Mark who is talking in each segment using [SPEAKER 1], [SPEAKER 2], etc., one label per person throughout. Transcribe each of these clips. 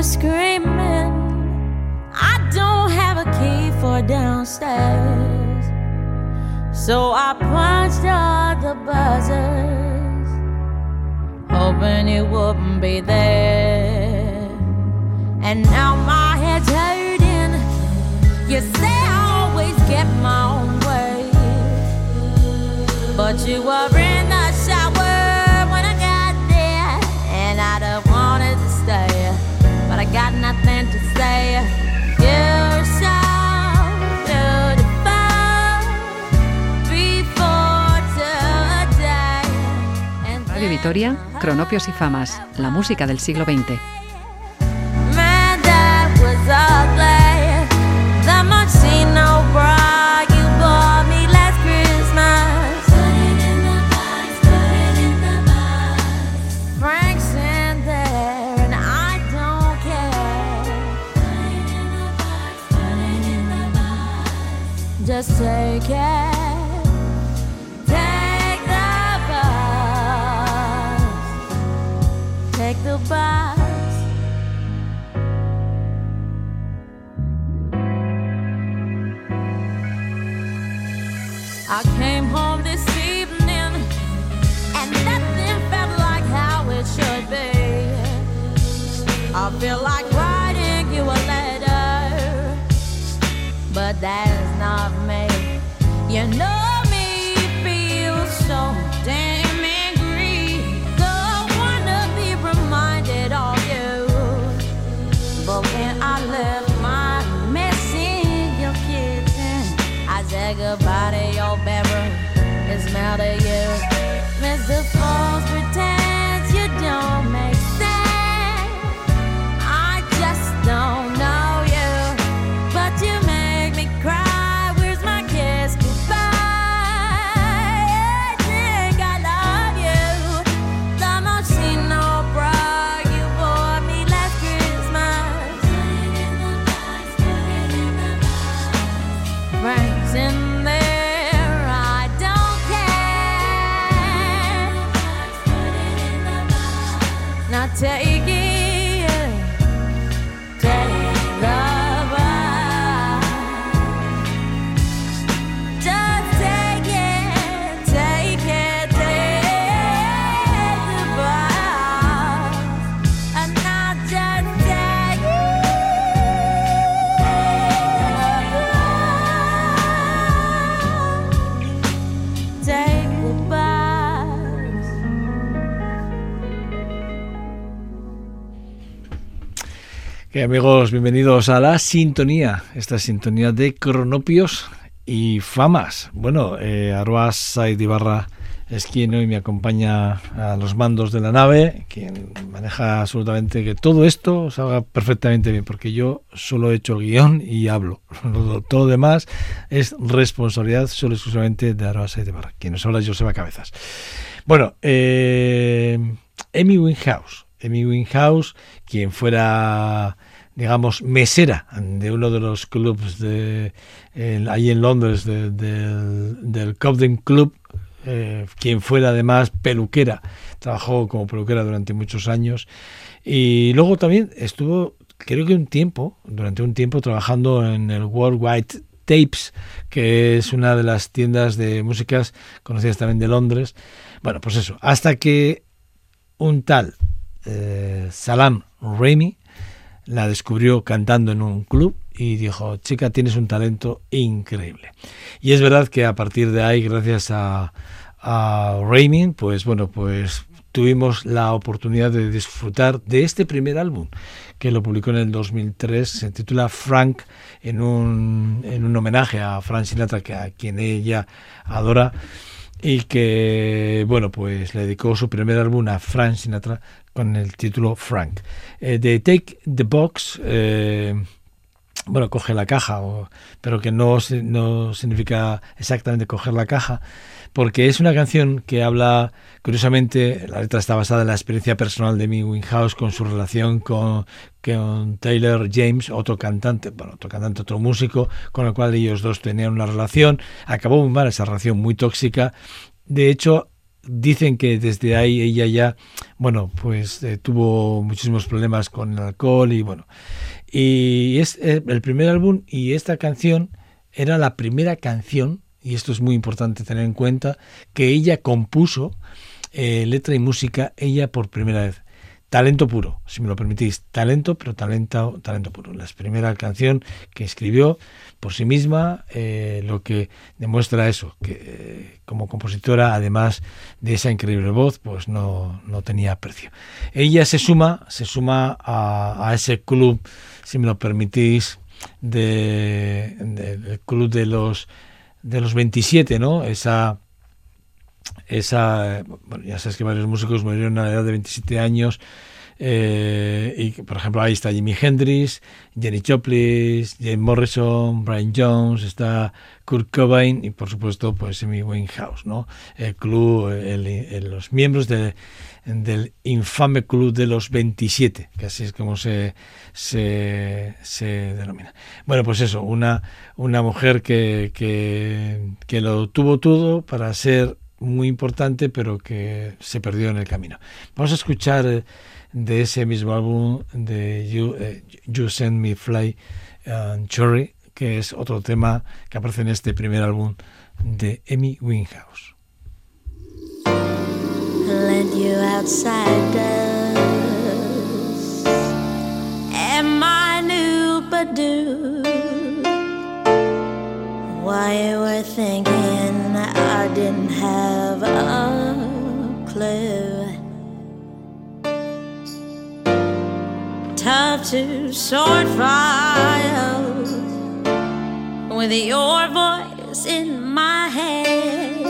[SPEAKER 1] Were screaming. I don't have a key for downstairs. So I punched all the buzzers, hoping it wouldn't be there. And now my head's hurting. You say I always get my own way, but you were
[SPEAKER 2] Vitoria, Cronopios y Famas, la música del siglo XX.
[SPEAKER 1] The bus. I came home this evening and nothing felt like how it should be. I feel like
[SPEAKER 3] Amigos, bienvenidos a la sintonía, esta sintonía de cronopios y famas. Bueno, eh, Aroa Said Ibarra es quien hoy me acompaña a los mandos de la nave, quien maneja absolutamente que todo esto salga perfectamente bien, porque yo solo he hecho el guion y hablo. Todo lo demás es responsabilidad solo exclusivamente de Aroa Said Ibarra, quien nos habla Joseba Cabezas. Bueno, eh, Amy Winhouse. Amy Winhouse, quien fuera, digamos, mesera de uno de los clubs de, en- ahí en Londres de- del, del Cobden Club, eh, quien fuera además peluquera, trabajó como peluquera durante muchos años y luego también estuvo, creo que un tiempo, durante un tiempo trabajando en el Worldwide Tapes, que es una de las tiendas de músicas conocidas también de Londres. Bueno, pues eso, hasta que un tal eh, Salam Raimi la descubrió cantando en un club y dijo, chica, tienes un talento increíble. Y es verdad que a partir de ahí, gracias a, a pues bueno, pues tuvimos la oportunidad de disfrutar de este primer álbum que lo publicó en el 2003, se titula Frank, en un, en un homenaje a Frank Sinatra, que a quien ella adora y que, bueno, pues le dedicó su primer álbum a Frank Sinatra con el título Frank. Eh, de Take the Box, eh, bueno, coge la caja, pero que no, no significa exactamente coger la caja, porque es una canción que habla, curiosamente, la letra está basada en la experiencia personal de Amy Winehouse con su relación con, con Taylor James, otro cantante, bueno, otro cantante, otro músico, con el cual ellos dos tenían una relación. Acabó muy mal esa relación, muy tóxica. De hecho, dicen que desde ahí ella ya, bueno, pues eh, tuvo muchísimos problemas con el alcohol y bueno. Y es eh, el primer álbum y esta canción era la primera canción, y esto es muy importante tener en cuenta, que ella compuso eh, letra y música ella por primera vez talento puro, si me lo permitís, talento, pero talento, talento puro. La primera canción que escribió por sí misma, eh, lo que demuestra eso, que eh, como compositora, además de esa increíble voz, pues no, no tenía precio. Ella se suma, se suma a, ese club, si me lo permitís, del club de los de los 27, ¿no? Esa esa, bueno, ya sabes que varios músicos murieron a la edad de 27 años, eh, y por ejemplo ahí está Jimi Hendrix, Jenny Joplin, James Morrison, Brian Jones, está Kurt Cobain y por supuesto pues Amy Winehouse, ¿no? El club, los miembros del infame club de los 27, que así es como se, se, se denomina. Bueno, pues eso, una, una mujer que, que lo tuvo todo para ser muy importante, pero que se perdió en el camino. Vamos a escuchar eh, de ese mismo álbum de You, eh, you Send Me Fly and Cherry, que es otro tema que aparece en este primer álbum de Amy
[SPEAKER 1] do Why you were thinking didn't have a clue. Tough to sort fire with your voice in my head.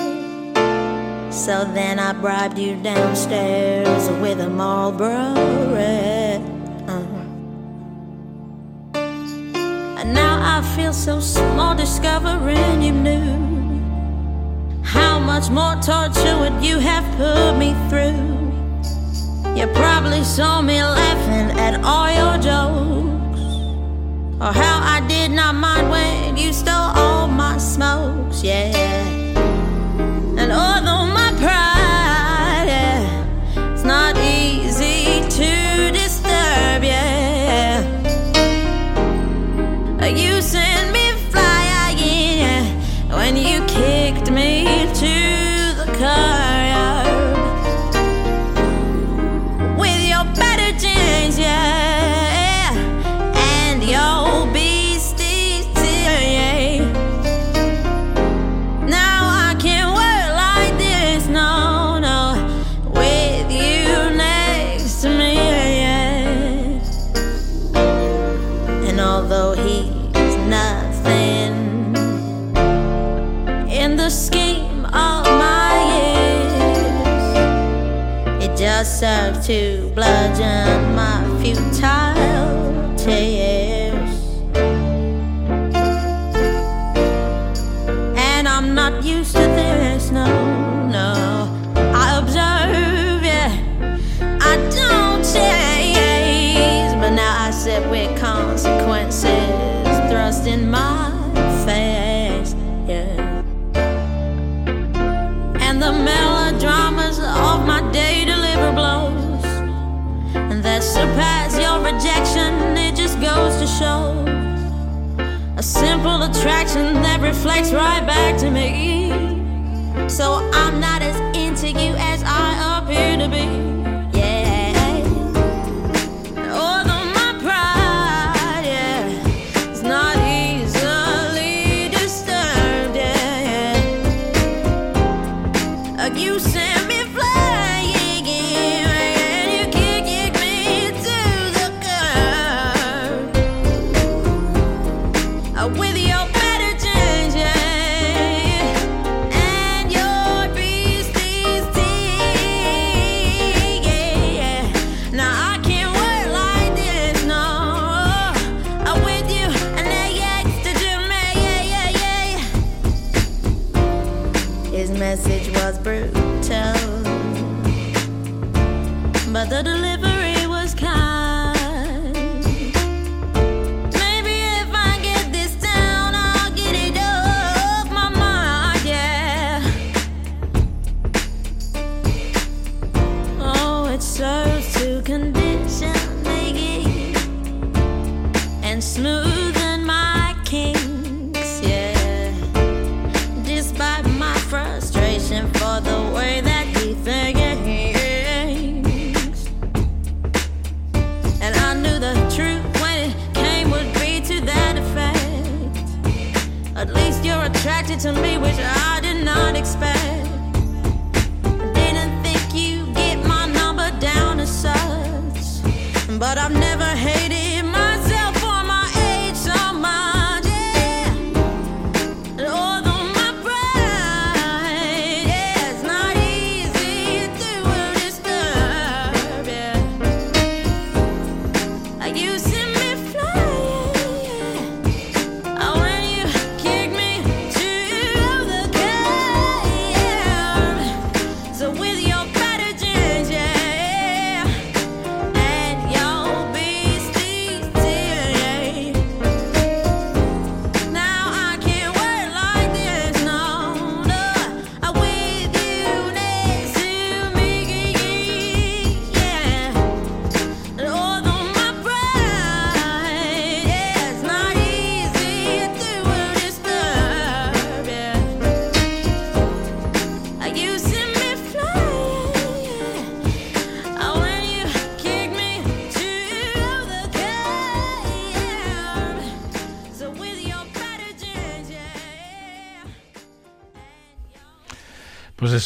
[SPEAKER 1] So then I bribed you downstairs with a Marlboro red. And Now I feel so small discovering you knew how much more torture would you have put me through. You probably saw me laughing at all your jokes, or how I did not mind when you stole all my smokes, yeah. And although my used to this, no, no. I observe, yeah, I don't chase, but now I sit with consequences thrust in my face, yeah. And the melodramas of my day deliver blows and that surpass your rejection. It just goes to show a simple attraction that reflects right back to me. So I'm not as into you as I appear to be.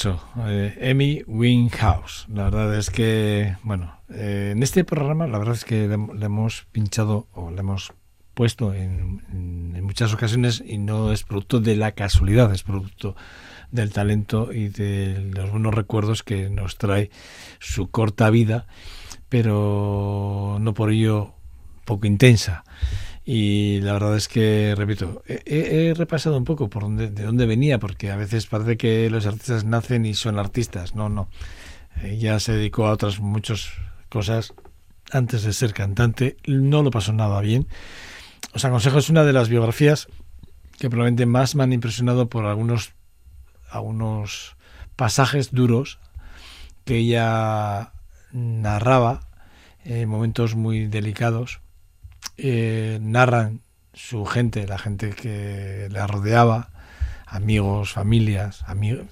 [SPEAKER 3] Eso, eh, Winghouse. La verdad es que, bueno, eh, en este programa la verdad es que le, hemos pinchado o le hemos puesto en, muchas ocasiones y no es producto de la casualidad, es producto del talento y de los buenos recuerdos que nos trae su corta vida, pero no por ello poco intensa. Y la verdad es que, repito, he, repasado un poco por dónde, de dónde venía, porque a veces parece que los artistas nacen y son artistas. No, no. Ella se dedicó a otras muchas cosas antes de ser cantante. No lo pasó nada bien. Os aconsejo, es una de las biografías que probablemente más me han impresionado por algunos, algunos pasajes duros que ella narraba en momentos muy delicados eh, narran su gente, la gente que la rodeaba, amigos, familias, amigos,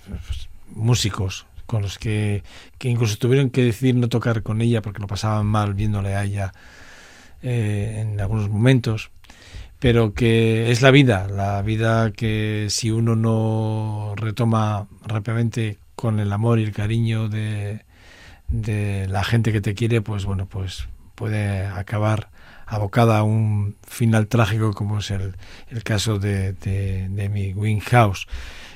[SPEAKER 3] músicos con los que, que, incluso tuvieron que decidir no tocar con ella porque lo pasaban mal viéndole a ella eh, en algunos momentos, pero que es la vida, la vida que si uno no retoma rápidamente con el amor y el cariño de, de la gente que te quiere, pues bueno, pues puede acabar abocada a un final trágico como es el, el caso de, de, mi Winghouse.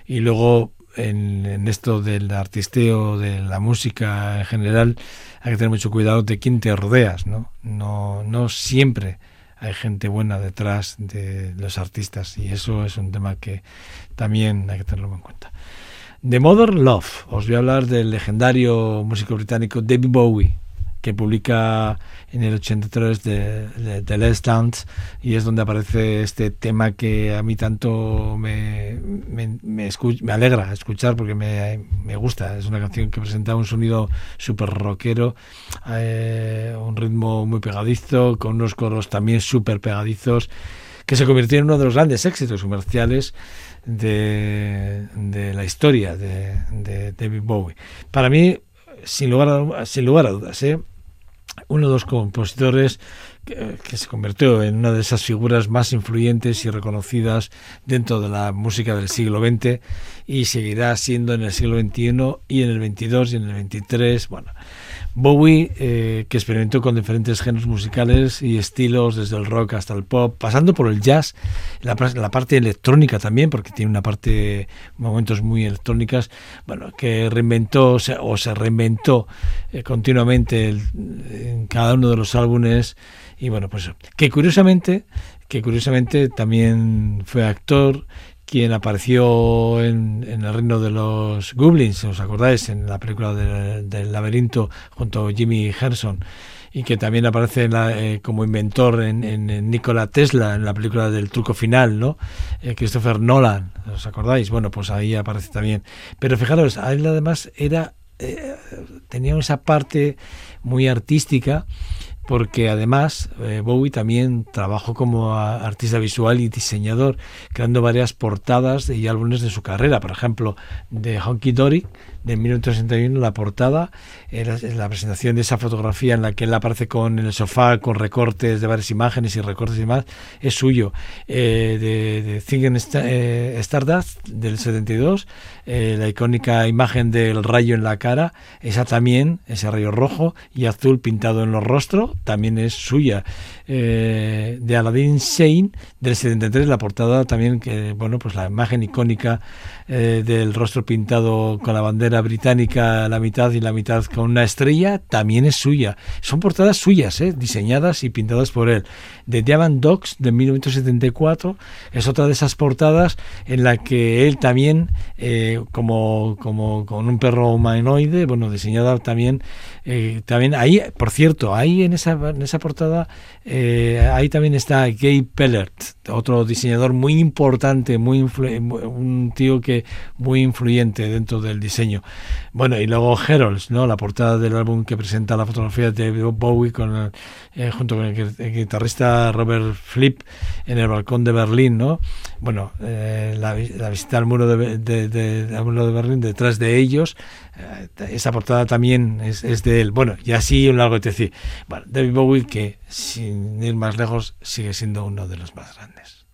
[SPEAKER 3] Y luego en, esto del artisteo, de la música en general, hay que tener mucho cuidado de quién te rodeas, ¿no? No, no siempre hay gente buena detrás de los artistas y eso es un tema que también hay que tenerlo en cuenta. The Mother Love, os voy a hablar del legendario músico británico David Bowie, que publica en el 83 de, de, de Les Dance y es donde aparece este tema que a mí tanto me, me, me, me alegra escuchar porque me, me, gusta. Es una canción que presenta un sonido súper rockero, eh, un ritmo muy pegadizo, con unos coros también súper pegadizos, que se convirtió en uno de los grandes éxitos comerciales de, de la historia de, de David Bowie. Para mí, sin lugar a, sin lugar a dudas, ¿eh? Uno de los compositores que, se convirtió en una de esas figuras más influyentes y reconocidas dentro de la música del siglo XX y seguirá siendo en el siglo XXI y en el XXII y en el XXIII. Bueno, Bowie, eh, que experimentó con diferentes géneros musicales y estilos, desde el rock hasta el pop, pasando por el jazz, la, la parte electrónica también, porque tiene una parte, momentos muy electrónicas, bueno, que reinventó o se, reinventó eh, continuamente el, en cada uno de los álbumes, y bueno, pues que curiosamente, que curiosamente también fue actor quien apareció en, en, el reino de los Goblins, ¿os acordáis? En la película del, laberinto junto a Jimmy Herson y que también aparece la, eh, como inventor en, en, en, Nikola Tesla en la película del truco final, ¿no? Eh, Christopher Nolan, ¿os acordáis? Bueno, pues ahí aparece también. Pero fijaros, él además era eh, tenía esa parte muy artística porque además eh, Bowie también trabajó como artista visual y diseñador, creando varias portadas y álbumes de su carrera, por ejemplo, de Honky Dory de 1961, la portada, la presentación de esa fotografía en la que él aparece con en el sofá con recortes de varias imágenes y recortes y demás, es suyo. Eh, de, de eh, Stardust del 72, eh, la icónica imagen del rayo en la cara, esa también, ese rayo rojo y azul pintado en los rostros, también es suya. de Aladdin Shane del 73, la portada también, que bueno, pues la imagen icónica del rostro pintado con la bandera británica la mitad y la mitad con una estrella, también es suya. Son portadas suyas, diseñadas y pintadas por él. De Diamond Dogs de 1974 es otra de esas portadas en la que él también, eh, como, como con un perro humanoide, bueno, diseñada también, eh, también ahí, por cierto, ahí en esa, en esa portada, eh, ahí también está Gay Pellert, otro diseñador muy importante, muy un tío que muy influyente dentro del diseño. Bueno, y luego Herolds, ¿no? La portada del álbum que presenta la fotografía de Bowie con junto con el guitarrista Robert Flip en el balcón de Berlín, ¿no? Bueno, eh, la, visita al muro de, de, muro de Berlín, detrás de ellos, eh, esa portada también es, es, de él. Bueno, y así un largo decir. Bueno, David Bowie, que sin ir más lejos, sigue siendo uno de los más grandes.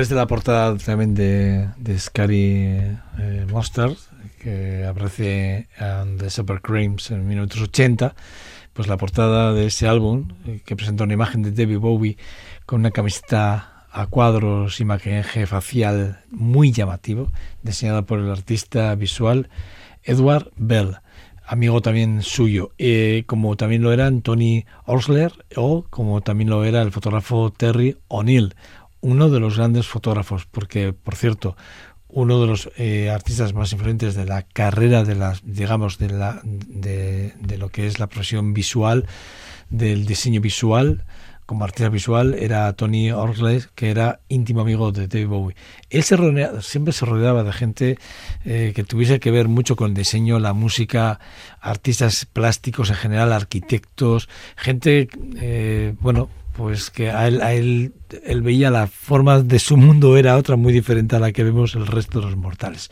[SPEAKER 3] Acordáis de la portada también de, de Scary eh, Monster que aparece en The Super Creams en 1980? Pues la portada de ese álbum, eh, que presenta una imagen de David Bowie con una camiseta a cuadros y maquillaje facial muy llamativo, diseñada por el artista visual Edward Bell, amigo también suyo, eh, como también lo eran Tony Orsler o como también lo era el fotógrafo Terry O'Neill, uno de los grandes fotógrafos, porque, por cierto, uno de los eh, artistas más influyentes de la carrera de las, digamos, de, la, de, lo que es la profesión visual, del diseño visual, como artista visual era Tony Orsley, que era íntimo amigo de David Bowie. Él se siempre se rodeaba de gente eh, que tuviese que ver mucho con el diseño, la música, artistas plásticos en general, arquitectos, gente, eh, bueno, pues que a él, a él, él veía la forma de su mundo era otra muy diferente a la que vemos el resto de los mortales.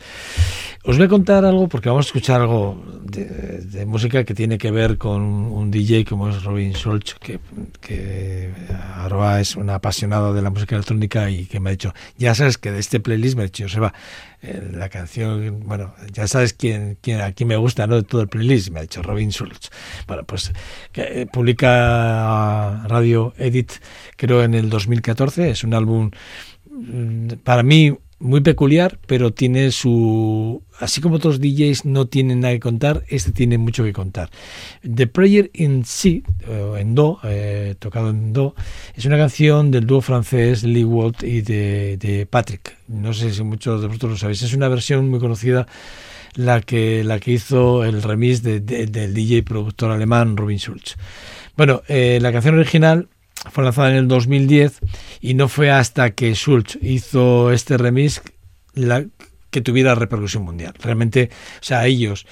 [SPEAKER 3] Os voy a contar algo porque vamos a escuchar algo de, música que tiene que ver con un DJ como es Robin Schulz, que, ahora es un apasionado de la música electrónica y que me ha dicho, ya sabes que de este playlist me ha dicho, Seba, eh, la canción, bueno, ya sabes quién, quién aquí me gusta, ¿no? De todo el playlist, me ha dicho Robin Schulz. Bueno, pues eh, publica Radio Edit, creo en el 2014, es un álbum mm, para mí muy peculiar, pero tiene su... Así como otros DJs no tienen nada que contar, este tiene mucho que contar. The Prayer in C, en Do, eh, tocado en Do, es una canción del dúo francés Lee Walt y de, Patrick. No sé si muchos de vosotros lo sabéis. Es una versión muy conocida la que, la que hizo el remix del DJ productor alemán Robin Schulz. Bueno, eh, la canción original fue lanzada en el 2010 y no fue hasta que Schultz hizo este remix la, que tuviera repercusión mundial. Realmente, o sea, ellos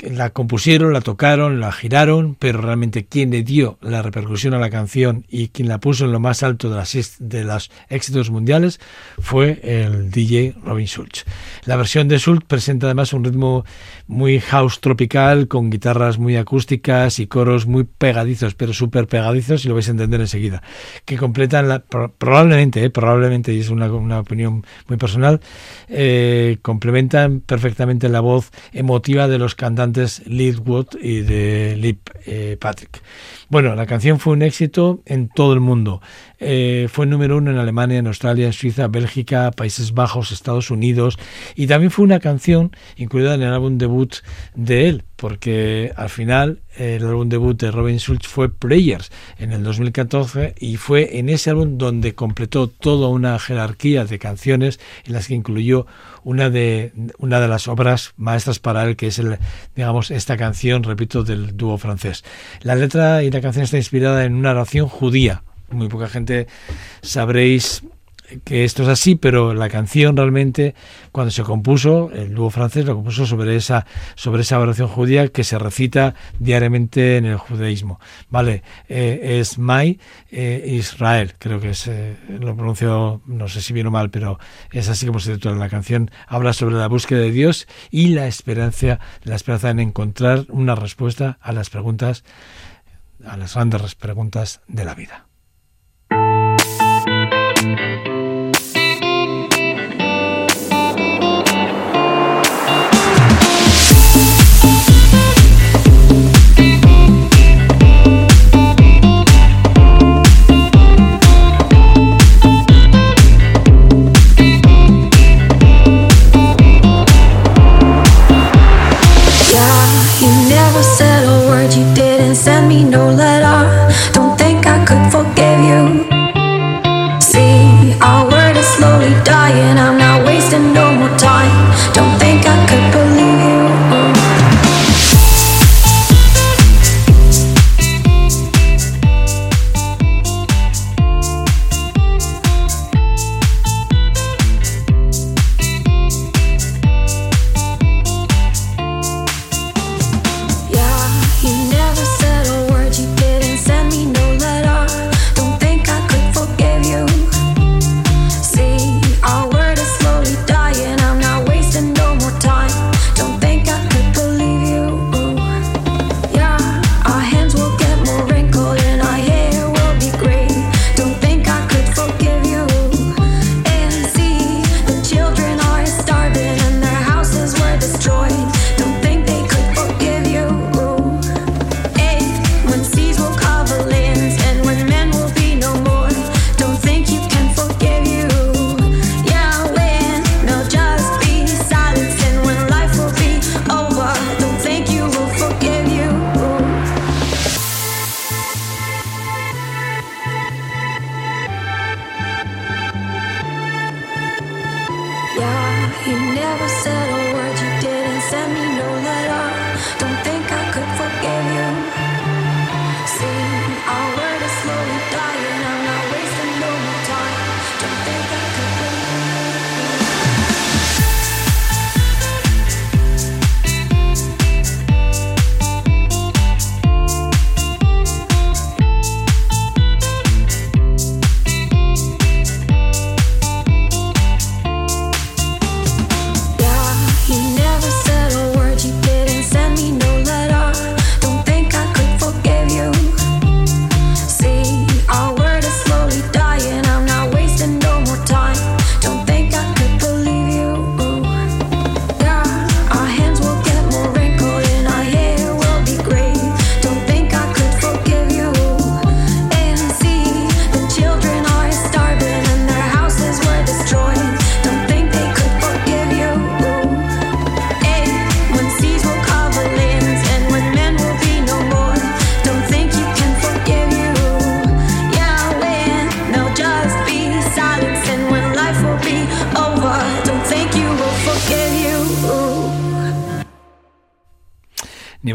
[SPEAKER 3] la compusieron, la tocaron, la giraron, pero realmente quien le dio la repercusión a la canción y quien la puso en lo más alto de las de los éxitos mundiales fue el DJ Robin Schulz. La versión de Schulz presenta además un ritmo muy house tropical con guitarras muy acústicas y coros muy pegadizos, pero súper pegadizos y lo vais a entender enseguida, que completan probablemente, eh, probablemente y es una, una, opinión muy personal, eh, complementan perfectamente la voz emotiva de los cantantes Leadwood y de Lip eh, Patrick. Bueno, la canción fue un éxito en todo el mundo. Eh, fue número uno en Alemania, en Australia, en Suiza, Bélgica, Países Bajos, Estados Unidos y también fue una canción incluida en el álbum debut de él, porque al final el álbum debut de Robin Schulz fue Players en el 2014 y fue en ese álbum donde completó toda una jerarquía de canciones en las que incluyó una de una de las obras maestras para él que es el digamos esta canción repito del dúo francés. La letra y la canción está inspirada en una oración judía. Muy poca gente sabréis que esto es así, pero la canción realmente, cuando se compuso, el dúo francés lo compuso sobre esa, sobre esa oración judía que se recita diariamente en el judaísmo. Vale, eh, es Mai eh, Israel, creo que es, eh, lo pronuncio, no sé si bien o mal, pero es así como se titula la canción. Habla sobre la búsqueda de Dios y la esperanza, la esperanza en encontrar una respuesta a las preguntas, a las grandes preguntas de la vida.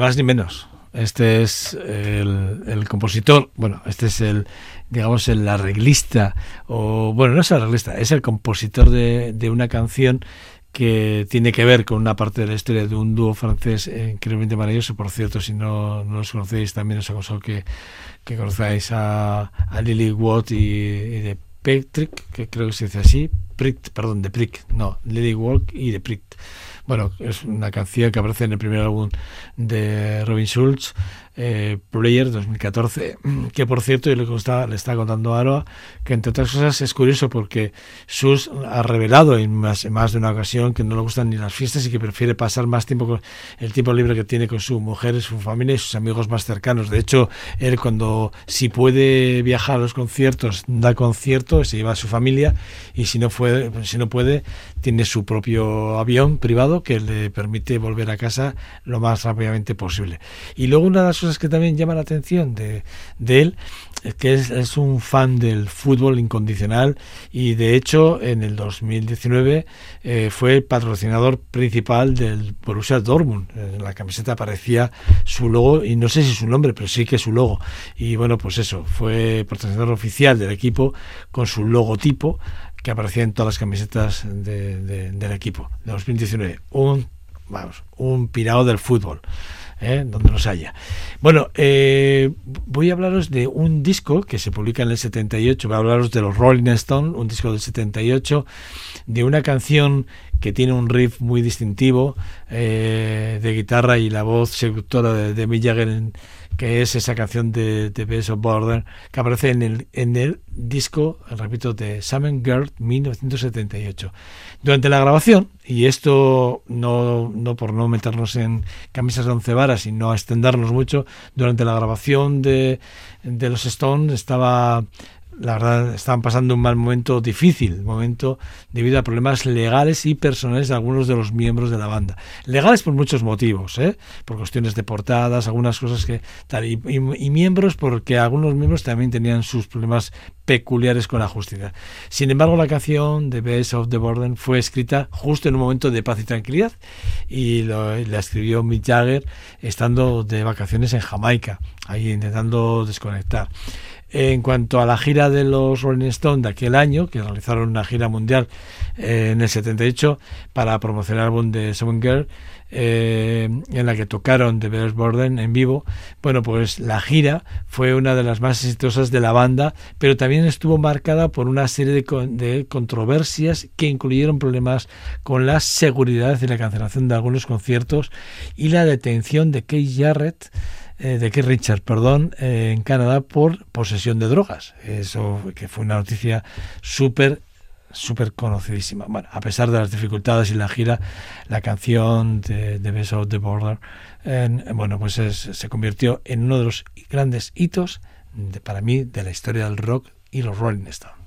[SPEAKER 3] Más ni menos. Este es el, compositor, bueno, este es el, digamos, el arreglista, o bueno, no es el arreglista, es el compositor de, una canción que tiene que ver con una parte de la historia de un dúo francés increíblemente maravilloso. Por cierto, si no, no los conocéis, también os aconsejo que, que conozcáis a, a Lily Watt y, de Patrick, que creo que se dice así, Prick, perdón, de Prick, no, Lily Watt y de Prick. Bueno, es una canción que aparece en el primer álbum de Robin Schulz, eh, Player 2014, que por cierto, y lo que está, le está contando Aroa, que entre otras cosas es curioso porque Sus ha revelado en más, de una ocasión que no le gustan ni las fiestas y que prefiere pasar más tiempo con el tiempo libre que tiene con su mujer, su familia y sus amigos más cercanos. De hecho, él cuando si puede viajar a los conciertos, da concierto, se lleva a su familia y si no, fue, si no puede, tiene su propio avión privado que le permite volver a casa lo más rápidamente posible. Y luego una de las cosas que también llama la atención de, de él es que es, un fan del fútbol incondicional y de hecho en el 2019 eh, fue el patrocinador principal del Borussia Dortmund. En la camiseta aparecía su logo y no sé si su nombre, pero sí que su logo. Y bueno, pues eso, fue patrocinador oficial del equipo con su logotipo que aparecía en todas las camisetas del equipo de 2019. Un, vamos, un pirado del fútbol. ¿Eh? donde nos haya. Bueno, eh, voy a hablaros de un disco que se publica en el 78, voy a hablaros de los Rolling Stones, un disco del 78, de una canción que tiene un riff muy distintivo eh, de guitarra y la voz seductora de, de Jagger en, que es esa canción de, The Best of Border, que aparece en el, en el disco, repito, de Simon Girl 1978. Durante la grabación, y esto no, no por no meternos en camisas de once varas y no extendernos mucho, durante la grabación de, de los Stones estaba la verdad estaban pasando un mal momento difícil, momento debido a problemas legales y personales de algunos de los miembros de la banda. Legales por muchos motivos, ¿eh? por cuestiones de portadas, algunas cosas que tal, y, miembros porque algunos miembros también tenían sus problemas peculiares con la justicia. Sin embargo, la canción The Best of the Burden fue escrita justo en un momento de paz y tranquilidad y la escribió Mick Jagger estando de vacaciones en Jamaica, ahí intentando desconectar. En cuanto a la gira de los Rolling Stones de aquel año, que realizaron una gira mundial eh, en el 78 para promocionar el álbum de Seven Girl, eh, en la que tocaron The Bears Borden en vivo, bueno, pues la gira fue una de las más exitosas de la banda, pero también estuvo marcada por una serie de, de controversias que incluyeron problemas con la seguridad y la cancelación de algunos conciertos y la detención de Keith Jarrett eh, de Keith Richard, perdón, eh, en Canadá por posesión de drogas. Eso que fue una noticia súper súper conocidísima. Bueno, a pesar de las dificultades y la gira, la canción de, de Best of the Border, bueno, pues se convirtió en uno de los grandes hitos de, para mí de la historia del rock y los Rolling Stones.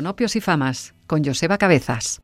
[SPEAKER 2] Cronopios y Famas con Joseba Cabezas.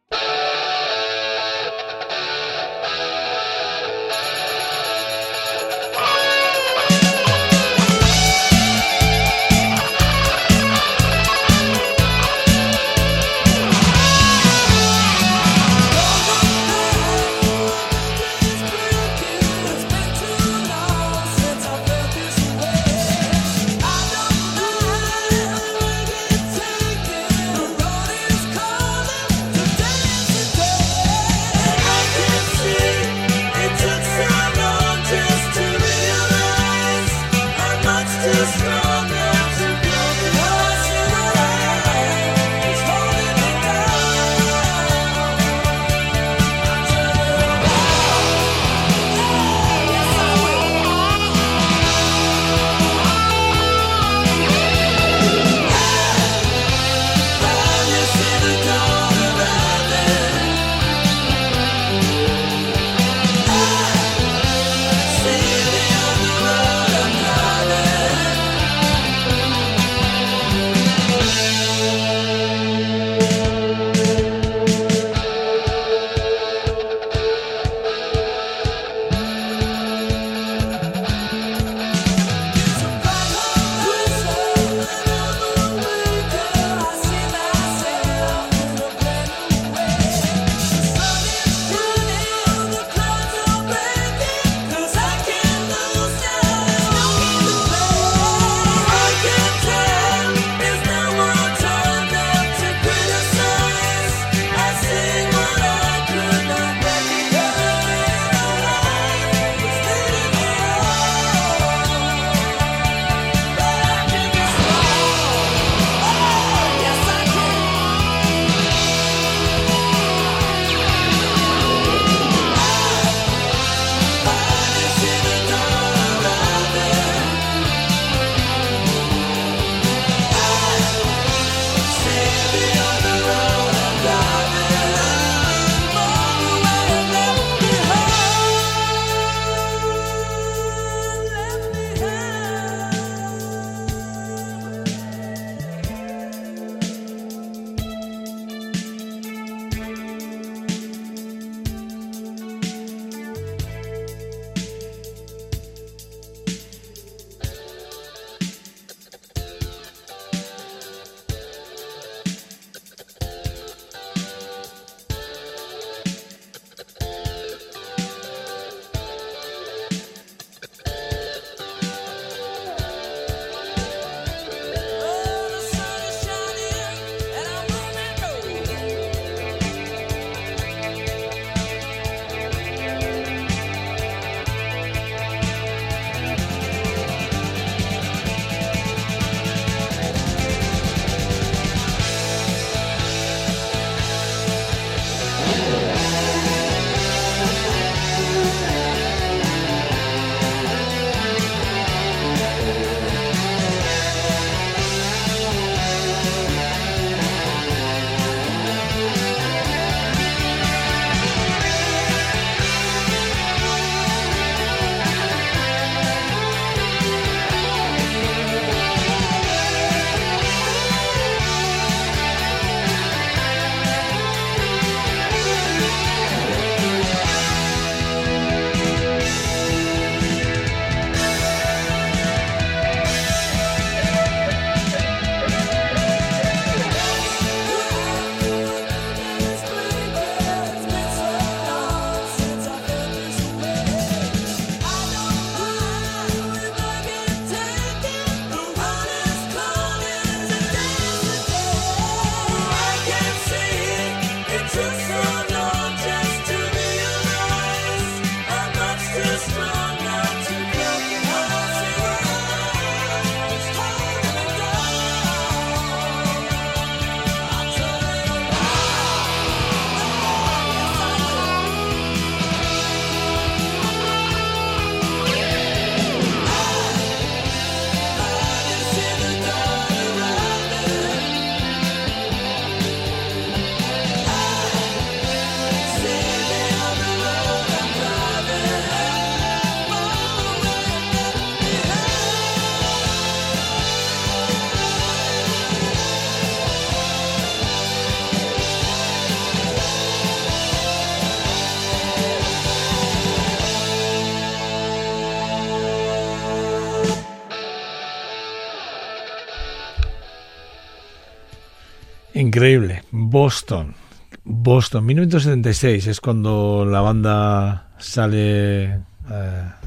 [SPEAKER 3] Increíble. Boston. Boston, 1976 es cuando la banda sale, eh,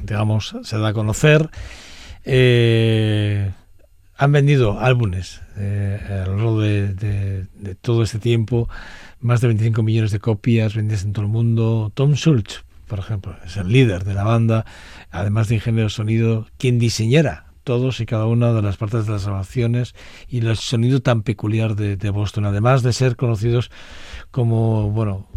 [SPEAKER 3] digamos, se da a conocer. Eh, han vendido álbumes eh, a lo largo de, todo este tiempo, más de 25 millones de copias vendidas en todo el mundo. Tom Schultz, por ejemplo, es el líder de la banda, además de ingeniero de sonido, quien diseñara todos y cada una de las partes de las grabaciones y el sonido tan peculiar de, Boston, además de ser conocidos como, bueno,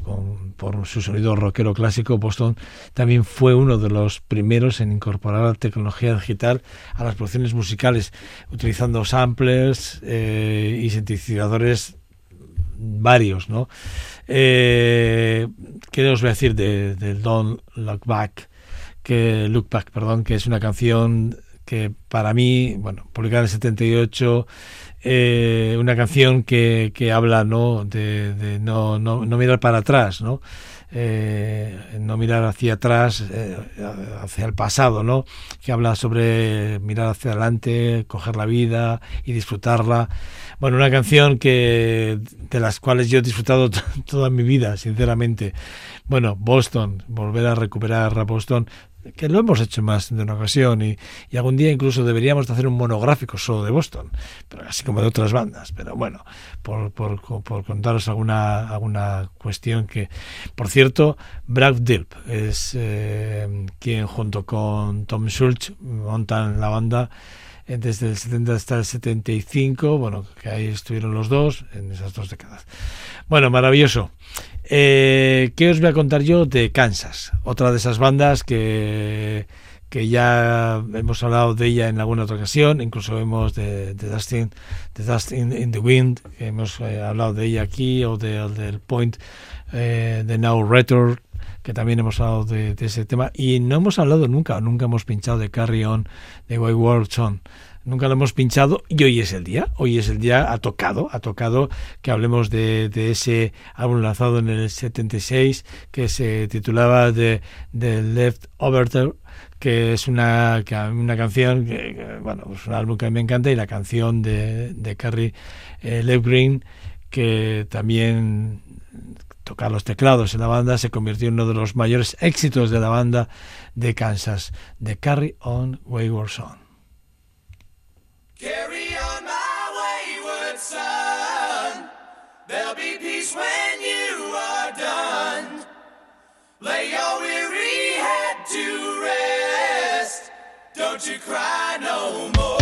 [SPEAKER 3] por su sonido rockero clásico, Boston también fue uno de los primeros en incorporar la tecnología digital a las producciones musicales, utilizando samplers eh, y sintetizadores varios, ¿no? Eh, ¿Qué os voy a decir de, de Don't Look Back? Que Look Back, perdón, que es una canción que para mí, bueno, publicada en el 78, eh, una canción que, que habla ¿no? de, no, no, no, mirar para atrás, ¿no? Eh, no mirar hacia atrás, eh, hacia el pasado, ¿no? que habla sobre mirar hacia adelante, coger la vida y disfrutarla. Bueno, una canción que de las cuales yo he disfrutado toda mi vida, sinceramente. Bueno, Boston, volver a recuperar a Boston, que lo hemos hecho más de una ocasión y, algún día incluso deberíamos de hacer un monográfico solo de Boston, pero así como de otras bandas. Pero bueno, por, por, contaros alguna, alguna cuestión que, por cierto, Brad Dilp es eh, quien junto con Tom Schultz montan la banda eh, desde el 70 hasta el 75, bueno, que ahí estuvieron los dos en esas dos décadas. Bueno, maravilloso. Eh, ¿Qué os voy a contar yo de Kansas? Otra de esas bandas que, que ya hemos hablado de ella en alguna otra ocasión, incluso hemos de, de Dustin, de Dustin in the Wind, hemos eh, hablado de ella aquí, o de, del Point eh, de Now Retro, que también hemos hablado de, ese tema, y no hemos hablado nunca, nunca hemos pinchado de Carry On, de White World nunca lo hemos pinchado y hoy es el día, hoy es el día, ha tocado, ha tocado que hablemos de, ese álbum lanzado en el 76 que se titulaba The, Left Overture que es una, una canción, que, bueno, es un álbum que a mí me encanta y la canción de, de Carrie eh, Lev Green que también tocar los teclados en la banda se convirtió en uno de los mayores éxitos de la banda de Kansas, de Carry On Wayward Song. Carry on my wayward son. There'll be peace when you are done. Lay your weary head to rest. Don't you cry no more.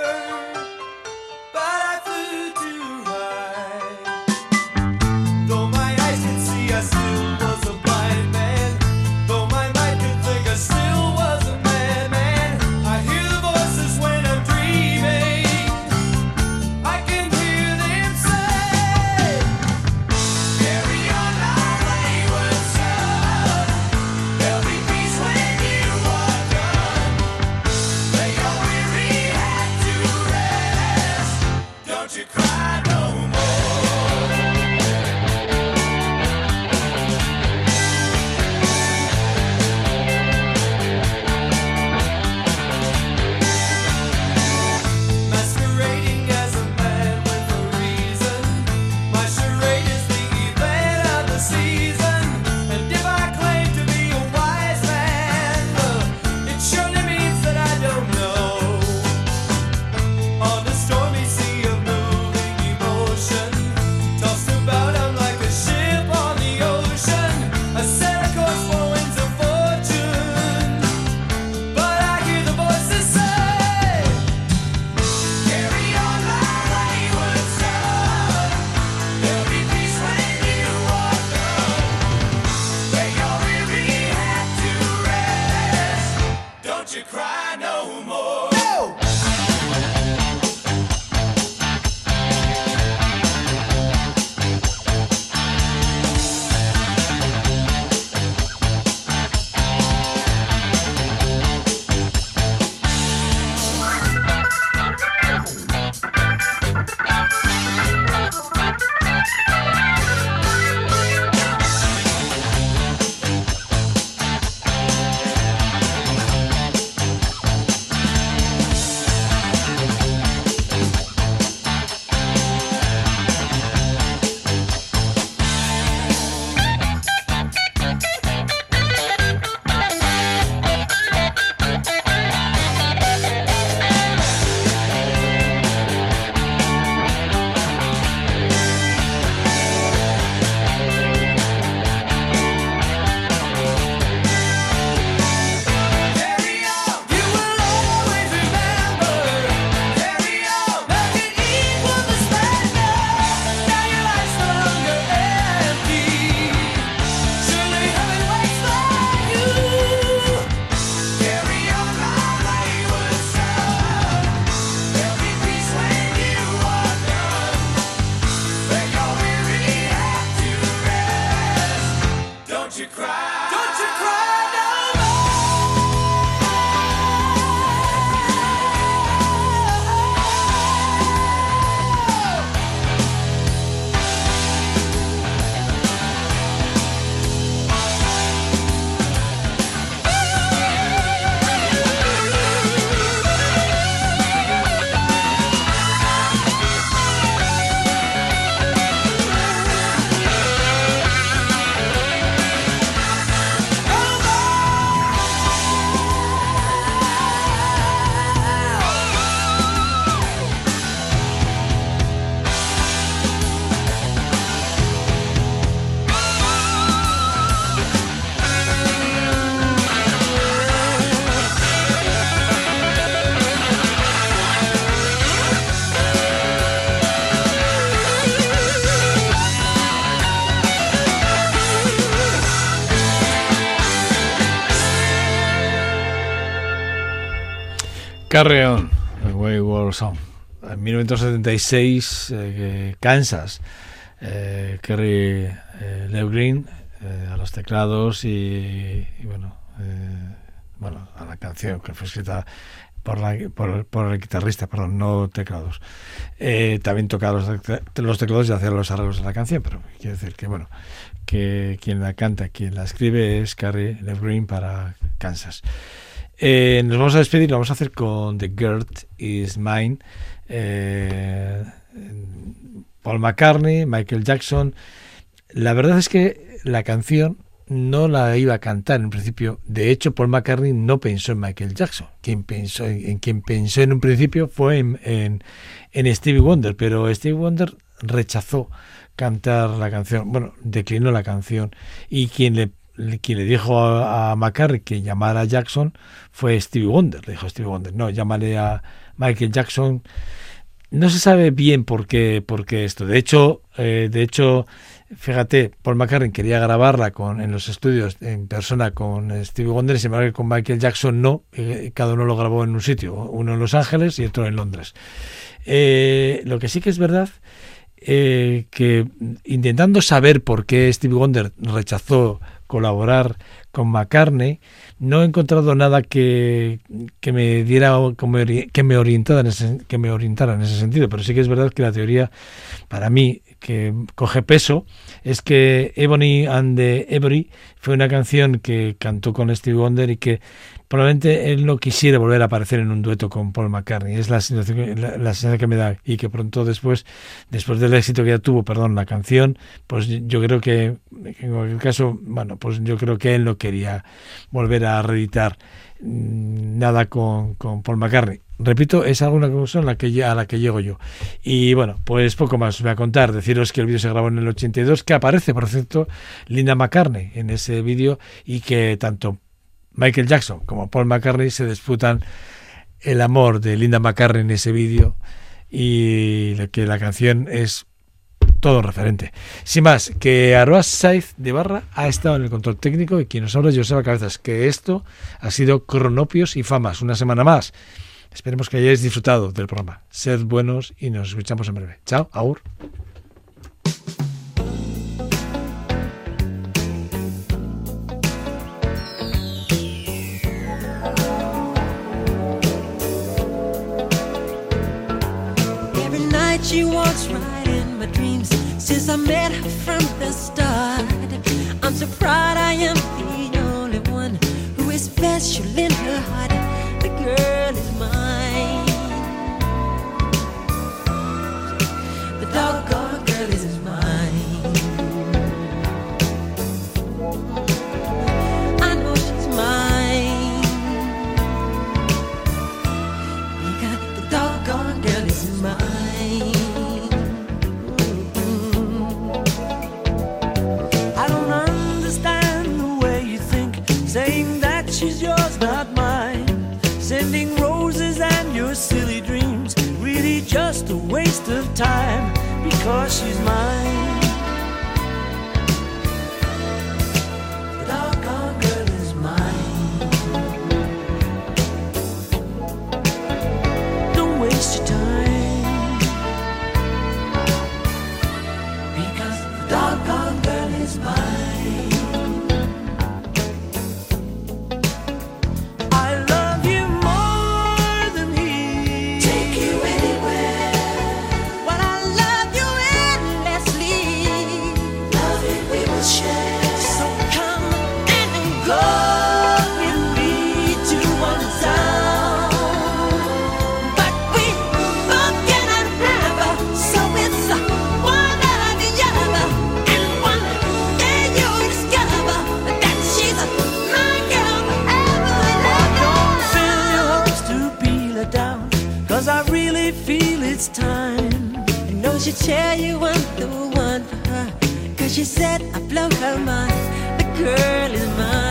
[SPEAKER 3] Carry On, Wayward Song. En 1976, eh, Kansas, eh, Kerry eh, Leo Green eh, a los teclados y, y bueno, eh, bueno, a la canción que fue escrita por, la, por, por, el guitarrista, perdón, no teclados. Eh, también tocaba los, los, teclados y hacía los arreglos de la canción, pero quiero decir que, bueno, que quien la canta, quien la escribe es Carrie Leo Green para Kansas. Eh, nos vamos a despedir, lo vamos a hacer con The Girl Is Mine. Eh, Paul McCartney, Michael Jackson. La verdad es que la canción no la iba a cantar en principio. De hecho, Paul McCartney no pensó en Michael Jackson. Quien pensó, en quien pensó en un principio fue en, en, en Stevie Wonder, pero Stevie Wonder rechazó cantar la canción, bueno, declinó la canción y quien le quien le dijo a, a que llamara a Jackson fue Stevie Wonder. Le dijo Stevie Wonder, no, llámale a Michael Jackson. No se sabe bien por qué, esto. De hecho, eh, de hecho, fíjate, Paul McCartney quería grabarla con, en los estudios en persona con Stevie Wonder, sin embargo con Michael Jackson no, eh, cada uno lo grabó en un sitio, uno en Los Ángeles y otro en Londres. Eh, lo que sí que es verdad eh, que intentando saber por qué Stevie Wonder rechazó colaborar con McCartney, no he encontrado nada que, que me diera que me orientara en ese, que me orientara en ese sentido, pero sí que es verdad que la teoría para mí que coge peso es que Ebony and the Every fue una canción que cantó con Stevie Wonder y que probablemente él no quisiera volver a aparecer en un dueto con Paul McCartney. Es la sensación, la, sensación que me da y que pronto después, después del éxito que ya tuvo, perdón, la canción, pues yo creo que en cualquier caso, bueno, pues yo creo que él no quería volver a reeditar nada con, con Paul McCartney. Repito, es alguna cosa a la, que, a la que llego yo. Y bueno, pues poco más os voy a contar. Deciros que el vídeo se grabó en el 82, que aparece, por cierto, Linda McCartney en ese vídeo y que tanto Michael Jackson como Paul McCartney se disputan el amor de Linda McCartney en ese vídeo y que la canción es todo referente. Sin más, que Aroa Saiz de Barra ha estado en el control técnico y quien nos habla es Joseba Cabezas, que esto ha sido Cronopios y Famas, una semana más. Esperemos que hayáis disfrutado del programa. Sed buenos y nos escuchamos en breve. Chao, aur.
[SPEAKER 4] I met her from the. I'm so proud I am the only one who is special in her heart. Waste of time because she's mine.
[SPEAKER 1] Tell you I'm the one for her. Cause she said I blow her mind. The girl is mine.